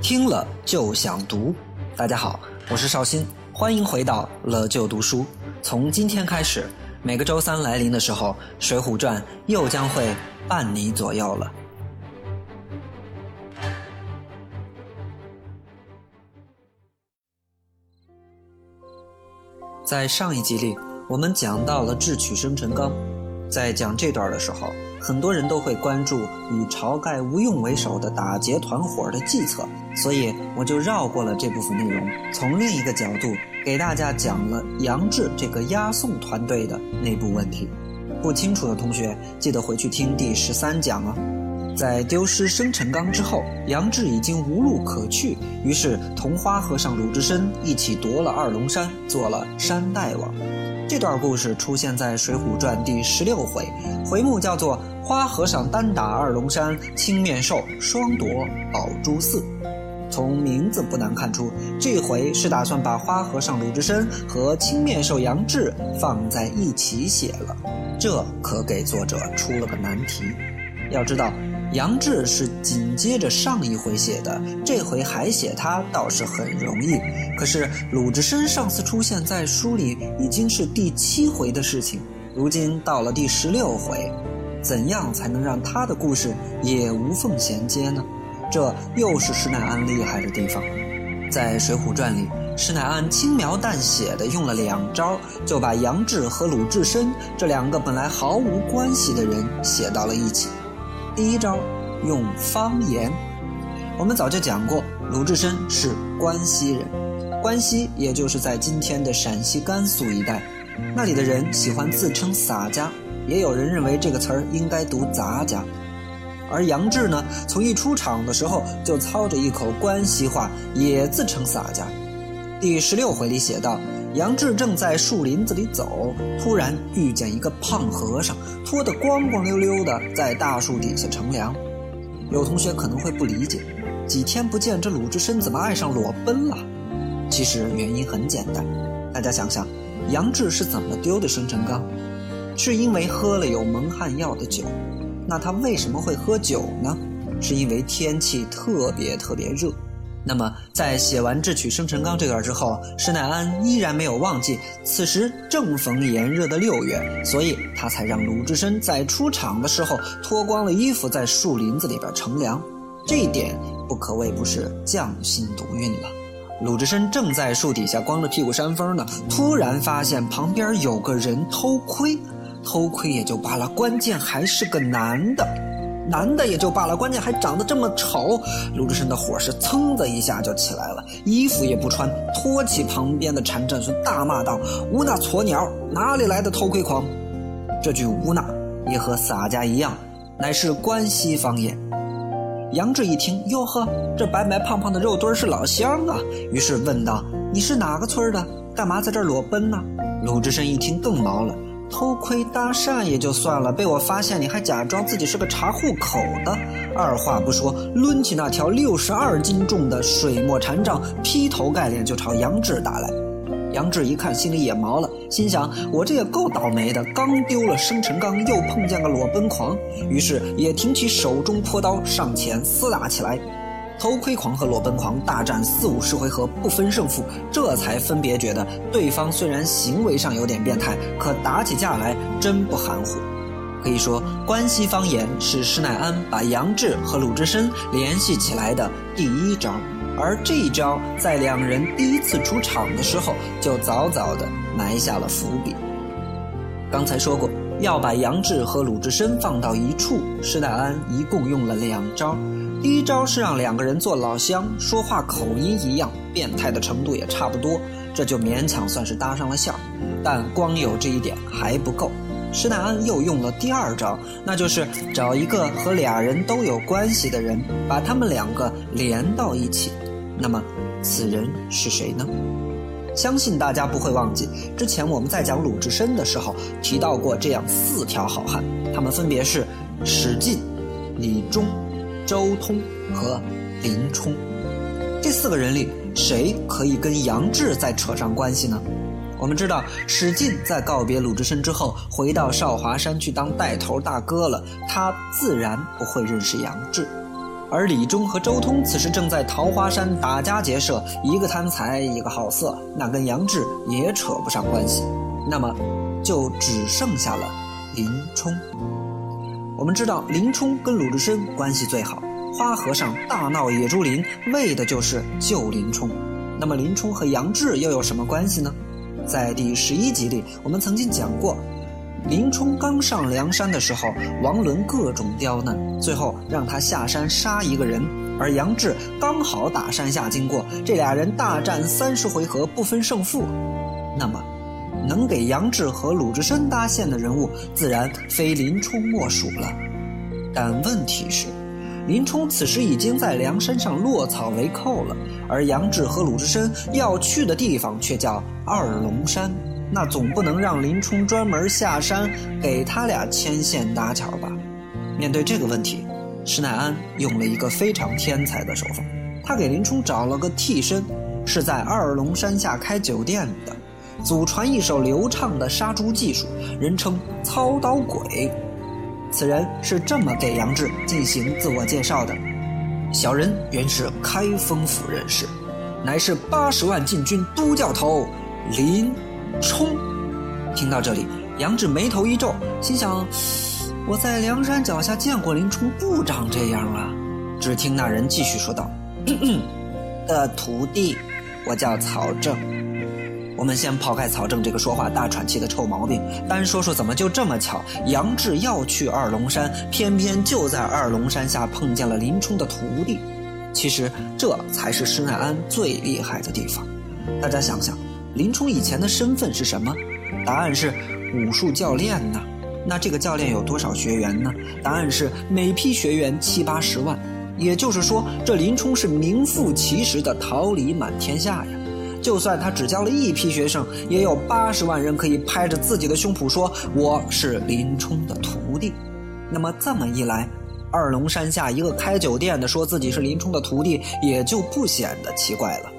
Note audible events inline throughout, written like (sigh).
听了就想读。大家好，我是绍兴，欢迎回到了就读书。从今天开始，每个周三来临的时候，《水浒传》又将会伴你左右了。在上一集里，我们讲到了智取生辰纲。在讲这段的时候，很多人都会关注以晁盖、吴用为首的打劫团伙的计策，所以我就绕过了这部分内容，从另一个角度给大家讲了杨志这个押送团队的内部问题。不清楚的同学，记得回去听第十三讲啊。在丢失生辰纲之后，杨志已经无路可去，于是同花和尚鲁智深一起夺了二龙山，做了山大王。这段故事出现在《水浒传》第十六回，回目叫做“花和尚单打二龙山，青面兽双夺宝珠寺”。从名字不难看出，这回是打算把花和尚鲁智深和青面兽杨志放在一起写了，这可给作者出了个难题。要知道。杨志是紧接着上一回写的，这回还写他倒是很容易。可是鲁智深上次出现在书里已经是第七回的事情，如今到了第十六回，怎样才能让他的故事也无缝衔接呢？这又是施耐庵厉害的地方。在《水浒传》里，施耐庵轻描淡写的用了两招，就把杨志和鲁智深这两个本来毫无关系的人写到了一起。第一招用方言，我们早就讲过，鲁智深是关西人，关西也就是在今天的陕西甘肃一带，那里的人喜欢自称洒家，也有人认为这个词儿应该读杂家。而杨志呢，从一出场的时候就操着一口关西话，也自称洒家。第十六回里写道。杨志正在树林子里走，突然遇见一个胖和尚，脱得光光溜溜的，在大树底下乘凉。有同学可能会不理解，几天不见，这鲁智深怎么爱上裸奔了？其实原因很简单，大家想想，杨志是怎么丢的生辰纲？是因为喝了有蒙汗药的酒。那他为什么会喝酒呢？是因为天气特别特别热。那么，在写完智取生辰纲这段之后，施耐庵依然没有忘记，此时正逢炎热的六月，所以他才让鲁智深在出场的时候脱光了衣服，在树林子里边乘凉。这一点不可谓不是匠心独运了。鲁智深正在树底下光着屁股扇风呢，突然发现旁边有个人偷窥，偷窥也就罢了，关键还是个男的。男的也就罢了，关键还长得这么丑，鲁智深的火是噌的一下就起来了，衣服也不穿，拖起旁边的禅战孙，大骂道：“乌那撮鸟，哪里来的偷窥狂？”这句乌那也和洒家一样，乃是关西方言。杨志一听，哟呵，这白白胖胖的肉墩是老乡啊，于是问道：“你是哪个村的？干嘛在这儿裸奔呢？”鲁智深一听更毛了。偷窥搭讪也就算了，被我发现你还假装自己是个查户口的，二话不说，抡起那条六十二斤重的水墨禅杖，劈头盖脸就朝杨志打来。杨志一看，心里也毛了，心想：我这也够倒霉的，刚丢了生辰纲，又碰见个裸奔狂，于是也挺起手中朴刀，上前厮打起来。偷窥狂和裸奔狂大战四五十回合不分胜负，这才分别觉得对方虽然行为上有点变态，可打起架来真不含糊。可以说，关西方言是施耐庵把杨志和鲁智深联系起来的第一招，而这一招在两人第一次出场的时候就早早的埋下了伏笔。刚才说过，要把杨志和鲁智深放到一处，施耐庵一共用了两招。第一招是让两个人做老乡，说话口音一样，变态的程度也差不多，这就勉强算是搭上了线但光有这一点还不够，施耐庵又用了第二招，那就是找一个和俩人都有关系的人，把他们两个连到一起。那么，此人是谁呢？相信大家不会忘记，之前我们在讲鲁智深的时候提到过这样四条好汉，他们分别是史进、李忠。周通和林冲这四个人里，谁可以跟杨志再扯上关系呢？我们知道，史进在告别鲁智深之后，回到少华山去当带头大哥了，他自然不会认识杨志。而李忠和周通此时正在桃花山打家劫舍，一个贪财，一个好色，那跟杨志也扯不上关系。那么，就只剩下了林冲。我们知道，林冲跟鲁智深关系最好，花和尚大闹野猪林，为的就是救林冲。那么，林冲和杨志又有什么关系呢？在第十一集里，我们曾经讲过，林冲刚上梁山的时候，王伦各种刁难，最后让他下山杀一个人，而杨志刚好打山下经过，这俩人大战三十回合不分胜负。那么，能给杨志和鲁智深搭线的人物，自然非林冲莫属了。但问题是。林冲此时已经在梁山上落草为寇了，而杨志和鲁智深要去的地方却叫二龙山，那总不能让林冲专门下山给他俩牵线搭桥吧？面对这个问题，施耐庵用了一个非常天才的手法，他给林冲找了个替身，是在二龙山下开酒店的，祖传一手流畅的杀猪技术，人称操刀鬼。此人是这么给杨志进行自我介绍的：小人原是开封府人士，乃是八十万禁军都教头林冲。听到这里，杨志眉头一皱，心想：我在梁山脚下见过林冲，不长这样啊。只听那人继续说道：“ (coughs) 的徒弟，我叫曹正。”我们先抛开曹正这个说话大喘气的臭毛病，单说说怎么就这么巧，杨志要去二龙山，偏偏就在二龙山下碰见了林冲的徒弟。其实这才是施耐庵最厉害的地方。大家想想，林冲以前的身份是什么？答案是武术教练呢。那这个教练有多少学员呢？答案是每批学员七八十万。也就是说，这林冲是名副其实的桃李满天下呀。就算他只教了一批学生，也有八十万人可以拍着自己的胸脯说我是林冲的徒弟。那么这么一来，二龙山下一个开酒店的说自己是林冲的徒弟，也就不显得奇怪了。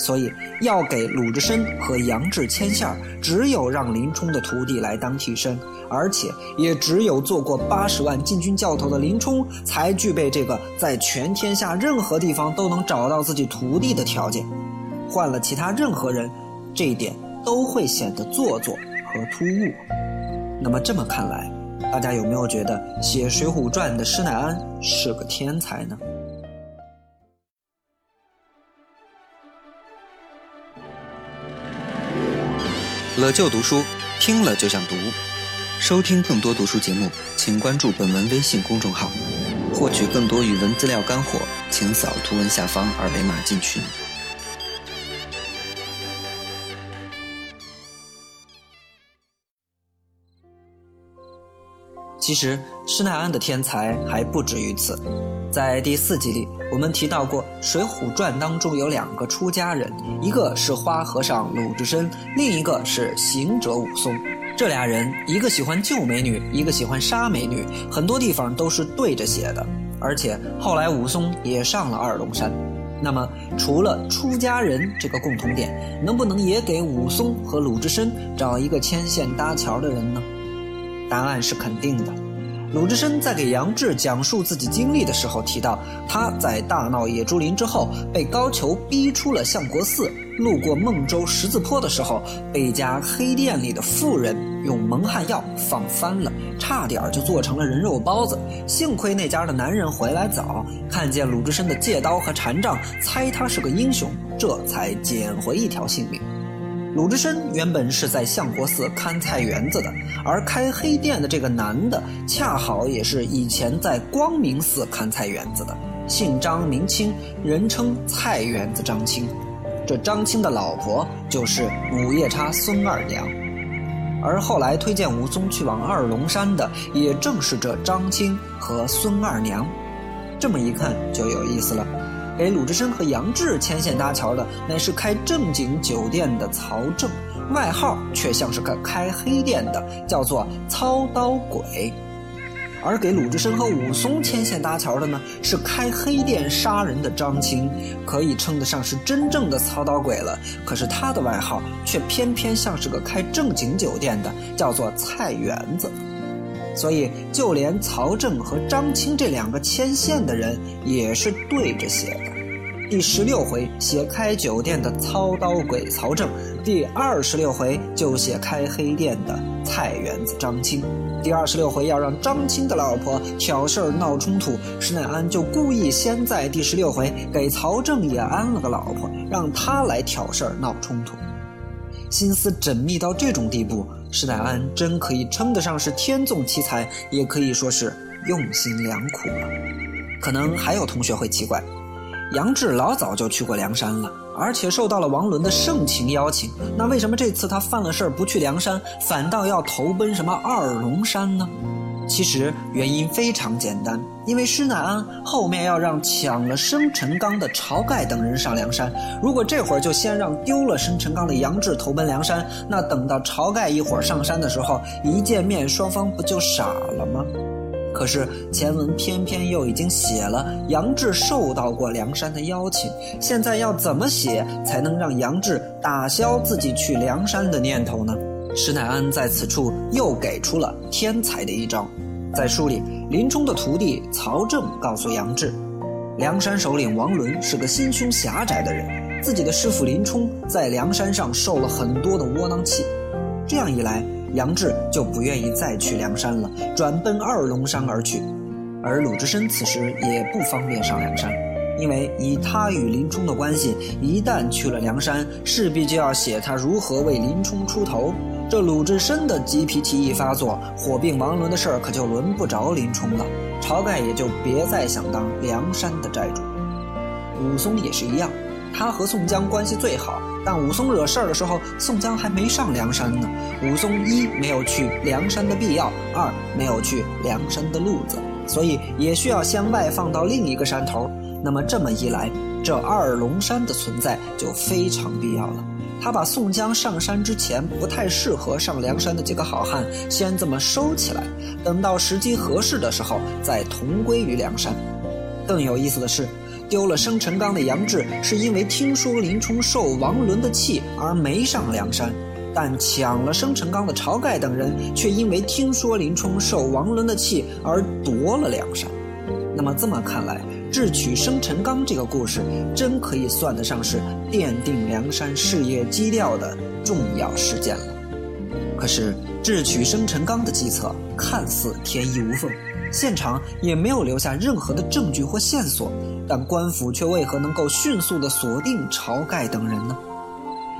所以要给鲁智深和杨志牵线儿，只有让林冲的徒弟来当替身，而且也只有做过八十万禁军教头的林冲，才具备这个在全天下任何地方都能找到自己徒弟的条件。换了其他任何人，这一点都会显得做作和突兀。那么这么看来，大家有没有觉得写《水浒传》的施耐庵是个天才呢？了就读书，听了就想读。收听更多读书节目，请关注本文微信公众号。获取更多语文资料干货，请扫图文下方二维码进群。其实施耐庵的天才还不止于此，在第四集里，我们提到过《水浒传》当中有两个出家人，一个是花和尚鲁智深，另一个是行者武松。这俩人一个喜欢救美女，一个喜欢杀美女，很多地方都是对着写的。而且后来武松也上了二龙山。那么，除了出家人这个共同点，能不能也给武松和鲁智深找一个牵线搭桥的人呢？答案是肯定的。鲁智深在给杨志讲述自己经历的时候提到，他在大闹野猪林之后，被高俅逼出了相国寺，路过孟州十字坡的时候，被一家黑店里的妇人用蒙汗药放翻了，差点就做成了人肉包子。幸亏那家的男人回来早，看见鲁智深的借刀和禅杖，猜他是个英雄，这才捡回一条性命。鲁智深原本是在相国寺看菜园子的，而开黑店的这个男的，恰好也是以前在光明寺看菜园子的，姓张名清，人称菜园子张青。这张青的老婆就是午夜叉孙二娘，而后来推荐武松去往二龙山的，也正是这张青和孙二娘。这么一看就有意思了。给鲁智深和杨志牵线搭桥的，乃是开正经酒店的曹正，外号却像是个开黑店的，叫做操刀鬼。而给鲁智深和武松牵线搭桥的呢，是开黑店杀人的张青，可以称得上是真正的操刀鬼了。可是他的外号却偏偏像是个开正经酒店的，叫做菜园子。所以，就连曹正和张青这两个牵线的人也是对着写的。第十六回写开酒店的操刀鬼曹正，第二十六回就写开黑店的菜园子张青。第二十六回要让张青的老婆挑事儿闹冲突，施耐庵就故意先在第十六回给曹正也安了个老婆，让他来挑事儿闹冲突。心思缜密到这种地步，施耐庵真可以称得上是天纵奇才，也可以说是用心良苦了。可能还有同学会奇怪，杨志老早就去过梁山了，而且受到了王伦的盛情邀请，那为什么这次他犯了事儿不去梁山，反倒要投奔什么二龙山呢？其实原因非常简单，因为施耐庵后面要让抢了生辰纲的晁盖等人上梁山，如果这会儿就先让丢了生辰纲的杨志投奔梁山，那等到晁盖一伙上山的时候，一见面双方不就傻了吗？可是前文偏偏又已经写了杨志受到过梁山的邀请，现在要怎么写才能让杨志打消自己去梁山的念头呢？施耐庵在此处又给出了天才的一招，在书里，林冲的徒弟曹正告诉杨志，梁山首领王伦是个心胸狭窄的人，自己的师傅林冲在梁山上受了很多的窝囊气，这样一来，杨志就不愿意再去梁山了，转奔二龙山而去，而鲁智深此时也不方便上梁山。因为以他与林冲的关系，一旦去了梁山，势必就要写他如何为林冲出头。这鲁智深的急脾气一发作，火并王伦的事儿可就轮不着林冲了。晁盖也就别再想当梁山的寨主。武松也是一样，他和宋江关系最好，但武松惹事儿的时候，宋江还没上梁山呢。武松一没有去梁山的必要，二没有去梁山的路子，所以也需要先外放到另一个山头。那么这么一来，这二龙山的存在就非常必要了。他把宋江上山之前不太适合上梁山的几个好汉先这么收起来，等到时机合适的时候再同归于梁山。更有意思的是，丢了生辰纲的杨志是因为听说林冲受王伦的气而没上梁山，但抢了生辰纲的晁盖等人却因为听说林冲受王伦的气而夺了梁山。那么这么看来，智取生辰纲这个故事，真可以算得上是奠定梁山事业基调的重要事件了。可是智取生辰纲的计策看似天衣无缝，现场也没有留下任何的证据或线索，但官府却为何能够迅速地锁定晁盖等人呢？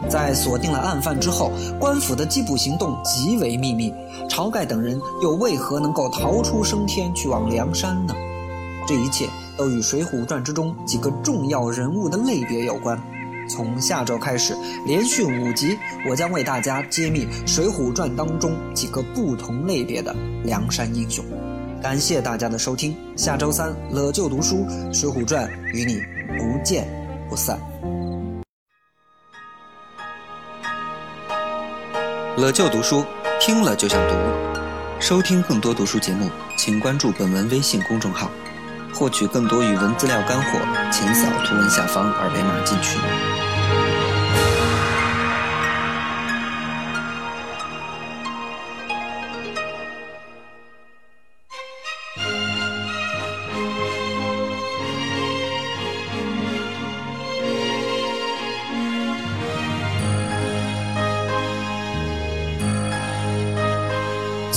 在锁定了案犯之后，官府的缉捕行动极为秘密，晁盖等人又为何能够逃出升天去往梁山呢？这一切都与《水浒传》之中几个重要人物的类别有关。从下周开始，连续五集，我将为大家揭秘《水浒传》当中几个不同类别的梁山英雄。感谢大家的收听，下周三乐就读书《水浒传》与你不见不散。乐就读书，听了就想读。收听更多读书节目，请关注本文微信公众号。获取更多语文资料干货，请扫图文下方二维码进群。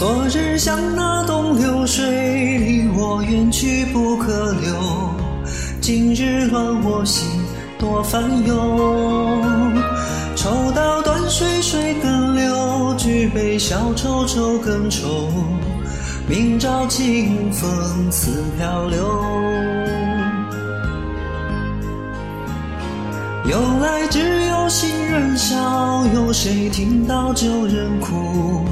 昨日像那东流水，离我远去不可留。今日乱我心，多烦忧。抽刀断水，水更流；举杯消愁，愁更愁。明朝清风似飘流。由来只有新人笑，有谁听到旧人哭？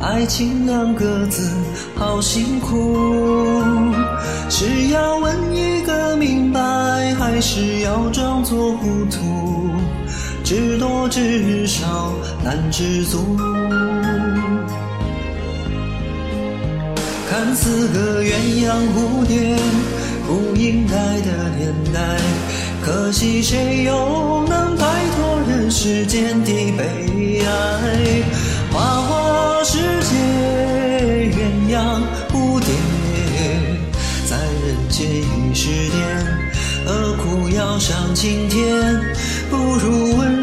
爱情两个字，好辛苦。是要问一个明白，还是要装作糊涂？知多知少难知足。看似个鸳鸯蝴蝶，不应该的年代，可惜谁又能摆脱人世间的悲哀？花花世界，鸳鸯蝴蝶，在人间已是癫，何苦要上青天？不如温。